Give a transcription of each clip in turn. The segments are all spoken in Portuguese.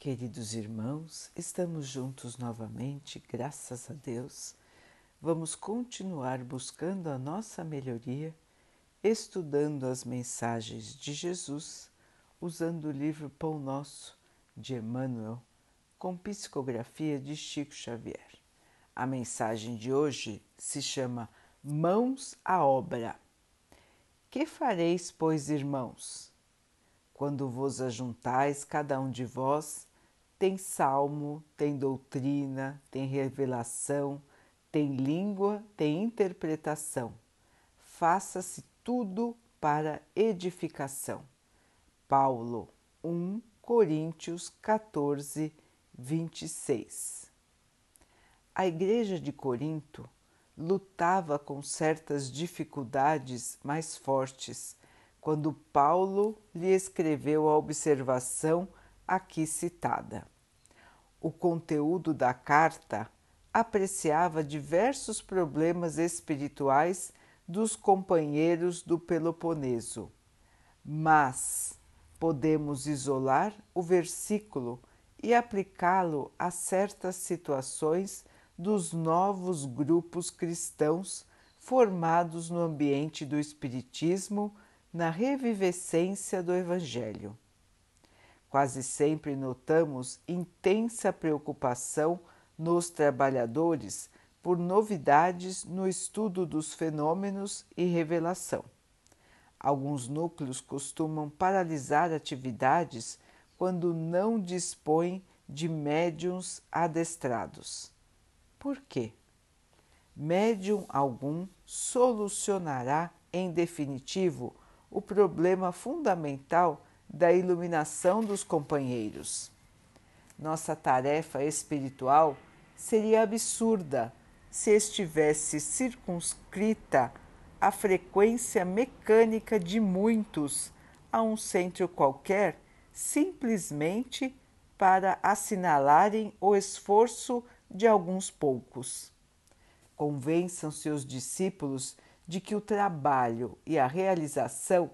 Queridos irmãos, estamos juntos novamente, graças a Deus. Vamos continuar buscando a nossa melhoria, estudando as mensagens de Jesus, usando o livro Pão Nosso de Emmanuel, com psicografia de Chico Xavier. A mensagem de hoje se chama Mãos à Obra. Que fareis, pois, irmãos? Quando vos ajuntais, cada um de vós, tem salmo, tem doutrina, tem revelação, tem língua, tem interpretação. Faça-se tudo para edificação. Paulo 1 Coríntios 14, 26. A Igreja de Corinto lutava com certas dificuldades mais fortes quando Paulo lhe escreveu a observação aqui citada. O conteúdo da carta apreciava diversos problemas espirituais dos companheiros do Peloponeso, mas podemos isolar o versículo e aplicá-lo a certas situações dos novos grupos cristãos formados no ambiente do Espiritismo na revivescência do Evangelho. Quase sempre notamos intensa preocupação nos trabalhadores por novidades no estudo dos fenômenos e revelação. Alguns núcleos costumam paralisar atividades quando não dispõem de médiums adestrados. Por quê? Médium algum solucionará em definitivo o problema fundamental da iluminação dos companheiros. Nossa tarefa espiritual seria absurda se estivesse circunscrita à frequência mecânica de muitos a um centro qualquer, simplesmente para assinalarem o esforço de alguns poucos. Convençam seus discípulos de que o trabalho e a realização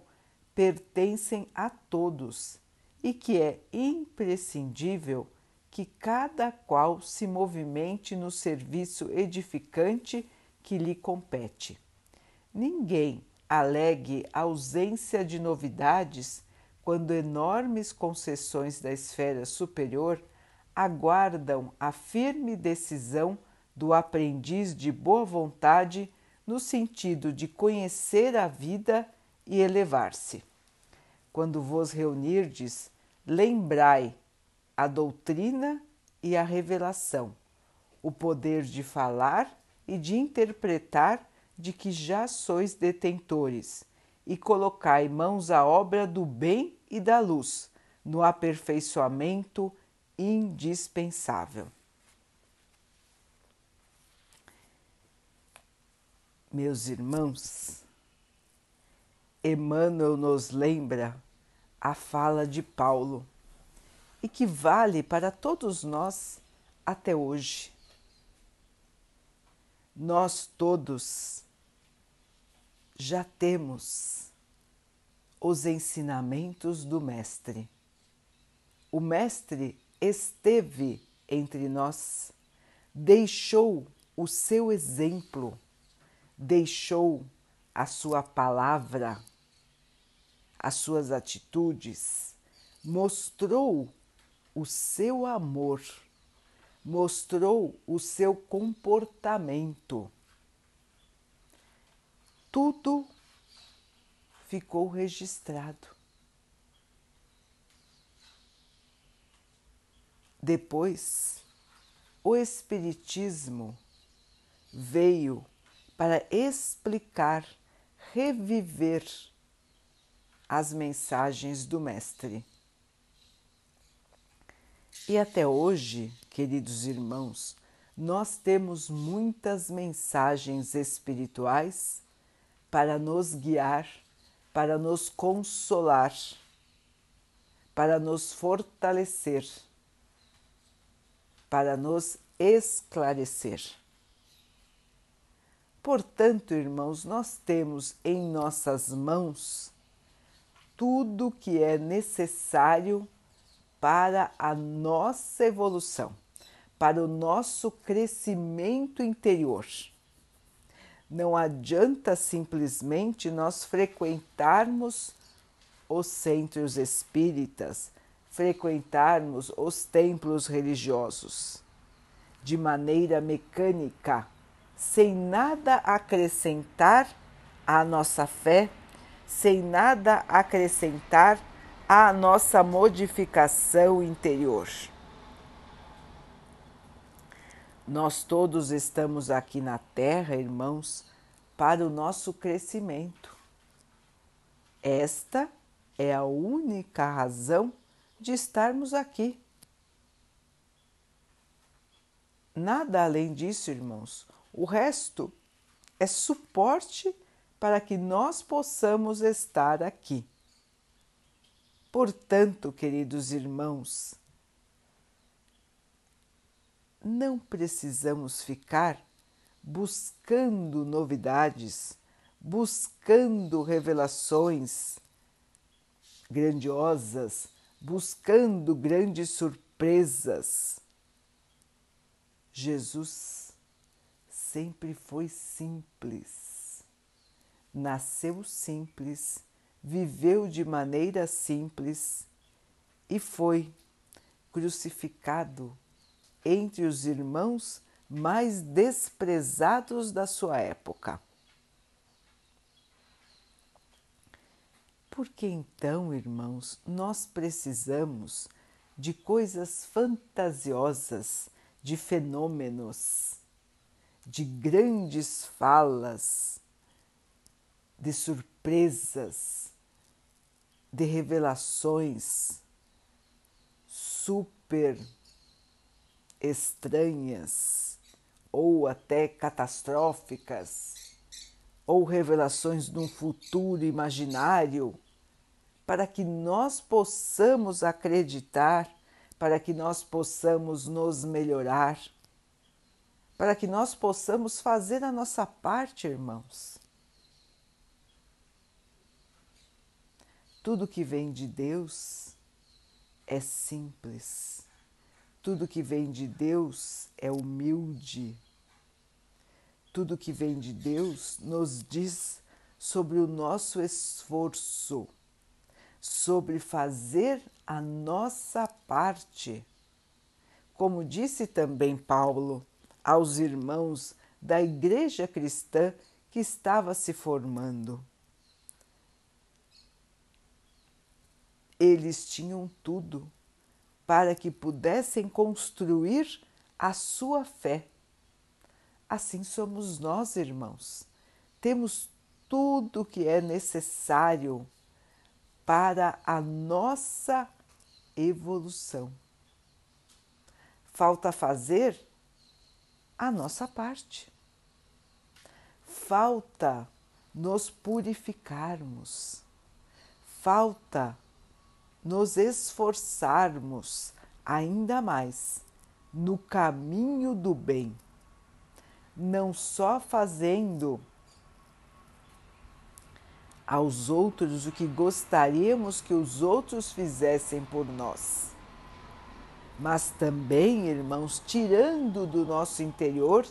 pertencem a todos e que é imprescindível que cada qual se movimente no serviço edificante que lhe compete. Ninguém alegue ausência de novidades quando enormes concessões da esfera superior aguardam a firme decisão do aprendiz de boa vontade no sentido de conhecer a vida e elevar-se. Quando vos reunirdes, lembrai a doutrina e a revelação, o poder de falar e de interpretar de que já sois detentores, e colocai mãos à obra do bem e da luz, no aperfeiçoamento indispensável. Meus irmãos, Emmanuel nos lembra a fala de Paulo e que vale para todos nós até hoje. Nós todos já temos os ensinamentos do Mestre. O Mestre esteve entre nós, deixou o seu exemplo, deixou a sua palavra as suas atitudes, mostrou o seu amor, mostrou o seu comportamento. Tudo ficou registrado. Depois, o Espiritismo veio para explicar, reviver as mensagens do Mestre. E até hoje, queridos irmãos, nós temos muitas mensagens espirituais para nos guiar, para nos consolar, para nos fortalecer, para nos esclarecer. Portanto, irmãos, nós temos em nossas mãos tudo que é necessário para a nossa evolução, para o nosso crescimento interior. Não adianta simplesmente nós frequentarmos os centros espíritas, frequentarmos os templos religiosos de maneira mecânica, sem nada acrescentar à nossa fé, sem nada acrescentar à nossa modificação interior. Nós todos estamos aqui na Terra, irmãos, para o nosso crescimento. Esta é a única razão de estarmos aqui. Nada além disso, irmãos. O resto é suporte para que nós possamos estar aqui. Portanto, queridos irmãos, não precisamos ficar buscando novidades, buscando revelações grandiosas, buscando grandes surpresas. Jesus sempre foi simples, nasceu simples, viveu de maneira simples e foi crucificado entre os irmãos mais desprezados da sua época. Por que então, irmãos, nós precisamos de coisas fantasiosas, de fenômenos, de grandes falas, de surpresas, de revelações super estranhas ou até catastróficas, ou revelações de um futuro imaginário para que nós possamos acreditar, para que nós possamos nos melhorar, para que nós possamos fazer a nossa parte, irmãos. Tudo que vem de Deus é simples. Tudo que vem de Deus é humilde. Tudo que vem de Deus nos diz sobre o nosso esforço sobre fazer a nossa parte. Como disse também Paulo aos irmãos da igreja cristã que estava se formando. Eles tinham tudo para que pudessem construir a sua fé. Assim somos nós, irmãos. Temos tudo o que é necessário para a nossa evolução. Falta fazer a nossa parte. Falta nos purificarmos. Falta nos esforçarmos ainda mais no caminho do bem, não só fazendo aos outros o que gostaríamos que os outros fizessem por nós. Mas também, irmãos, tirando do nosso interior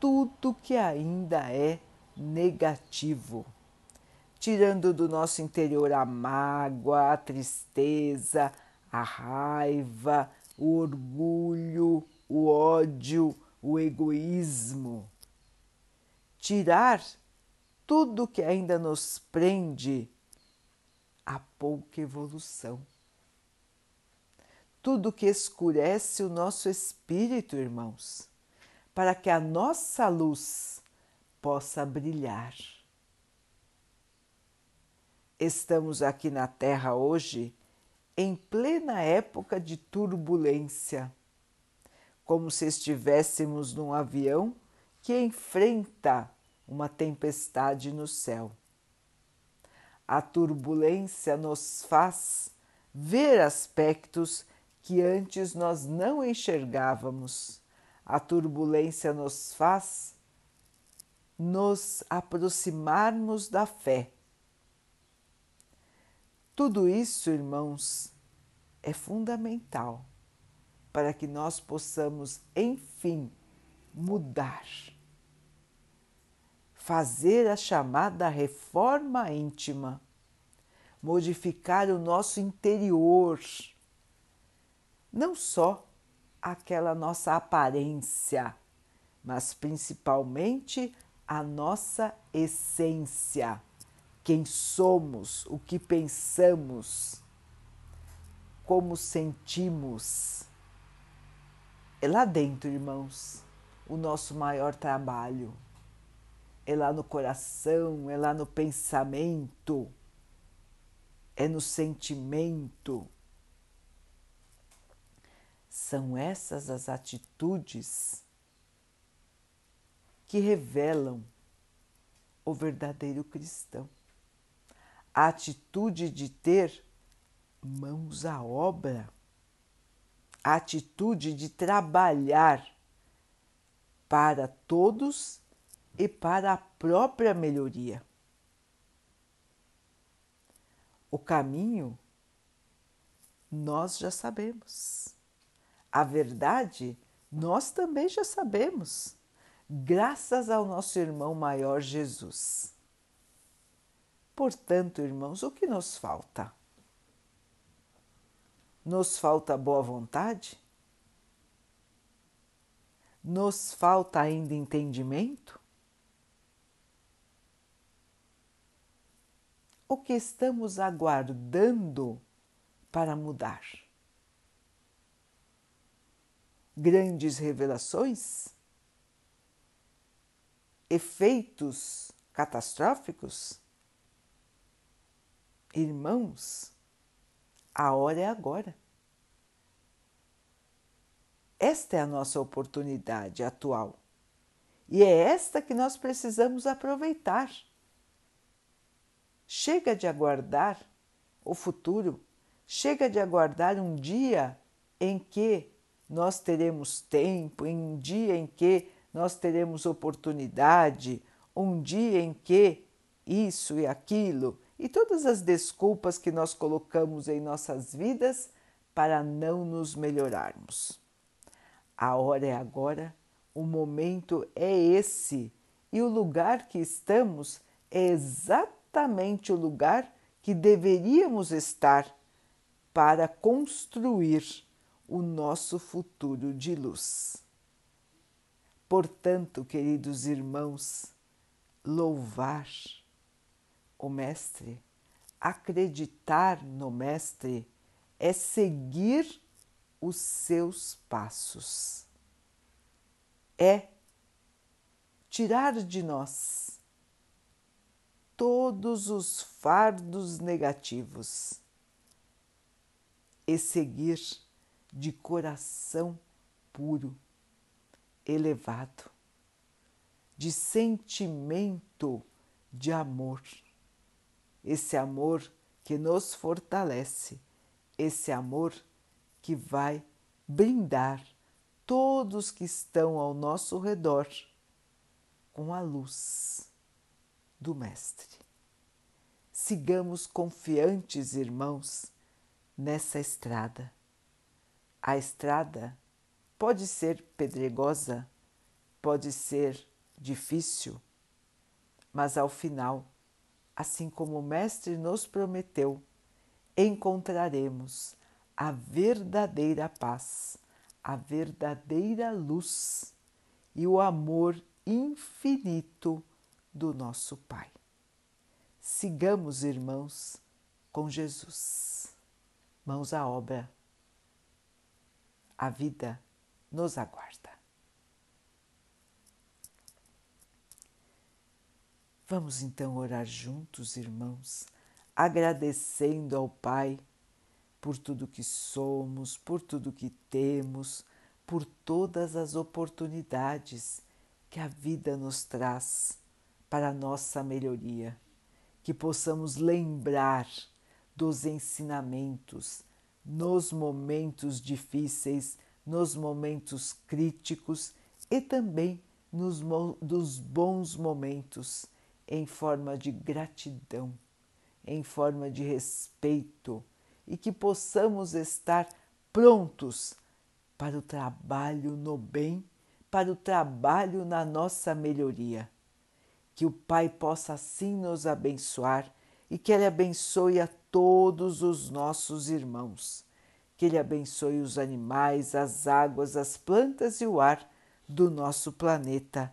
tudo que ainda é negativo. Tirando do nosso interior a mágoa, a tristeza, a raiva, o orgulho, o ódio, o egoísmo. Tirar tudo que ainda nos prende a pouca evolução. Tudo que escurece o nosso espírito, irmãos, para que a nossa luz possa brilhar. Estamos aqui na Terra hoje em plena época de turbulência, como se estivéssemos num avião que enfrenta uma tempestade no céu. A turbulência nos faz ver aspectos que antes nós não enxergávamos. A turbulência nos faz nos aproximarmos da fé. Tudo isso, irmãos, é fundamental para que nós possamos, enfim, mudar, fazer a chamada reforma íntima, modificar o nosso interior, não só aquela nossa aparência, mas principalmente a nossa essência, quem somos, o que pensamos, como sentimos. É lá dentro, irmãos, o nosso maior trabalho. É lá no coração, é lá no pensamento, é no sentimento. São essas as atitudes que revelam o verdadeiro cristão. A atitude de ter mãos à obra, a atitude de trabalhar para todos e para a própria melhoria. O caminho nós já sabemos. A verdade nós também já sabemos, graças ao nosso irmão maior Jesus. Portanto, irmãos, o que nos falta? Nos falta boa vontade? Nos falta ainda entendimento? O que estamos aguardando para mudar? Grandes revelações? Efeitos catastróficos? Irmãos, a hora é agora. Esta é a nossa oportunidade atual e é esta que nós precisamos aproveitar. Chega de aguardar o futuro, chega de aguardar um dia em que nós teremos tempo, em um dia em que nós teremos oportunidade, um dia em que isso e aquilo e todas as desculpas que nós colocamos em nossas vidas para não nos melhorarmos. A hora é agora, o momento é esse e o lugar que estamos é exatamente o lugar que deveríamos estar para construir o nosso futuro de luz. Portanto, queridos irmãos, louvar o Mestre, acreditar no Mestre é seguir os seus passos, é tirar de nós todos os fardos negativos e seguir de coração puro, elevado, de sentimento de amor esse amor que nos fortalece, esse amor que vai brindar todos que estão ao nosso redor com a luz do Mestre. Sigamos confiantes, irmãos, nessa estrada. A estrada pode ser pedregosa, pode ser difícil, mas ao final assim como o Mestre nos prometeu, encontraremos a verdadeira paz, a verdadeira luz e o amor infinito do nosso Pai. Sigamos, irmãos, com Jesus. Mãos à obra. A vida nos aguarda. Vamos então orar juntos, irmãos, agradecendo ao Pai por tudo que somos, por tudo que temos, por todas as oportunidades que a vida nos traz para a nossa melhoria. Que possamos lembrar dos ensinamentos nos momentos difíceis, nos momentos críticos e também nos dos bons momentos em forma de gratidão, em forma de respeito, e que possamos estar prontos para o trabalho no bem, para o trabalho na nossa melhoria. Que o Pai possa assim nos abençoar e que Ele abençoe a todos os nossos irmãos. Que Ele abençoe os animais, as águas, as plantas e o ar do nosso planeta.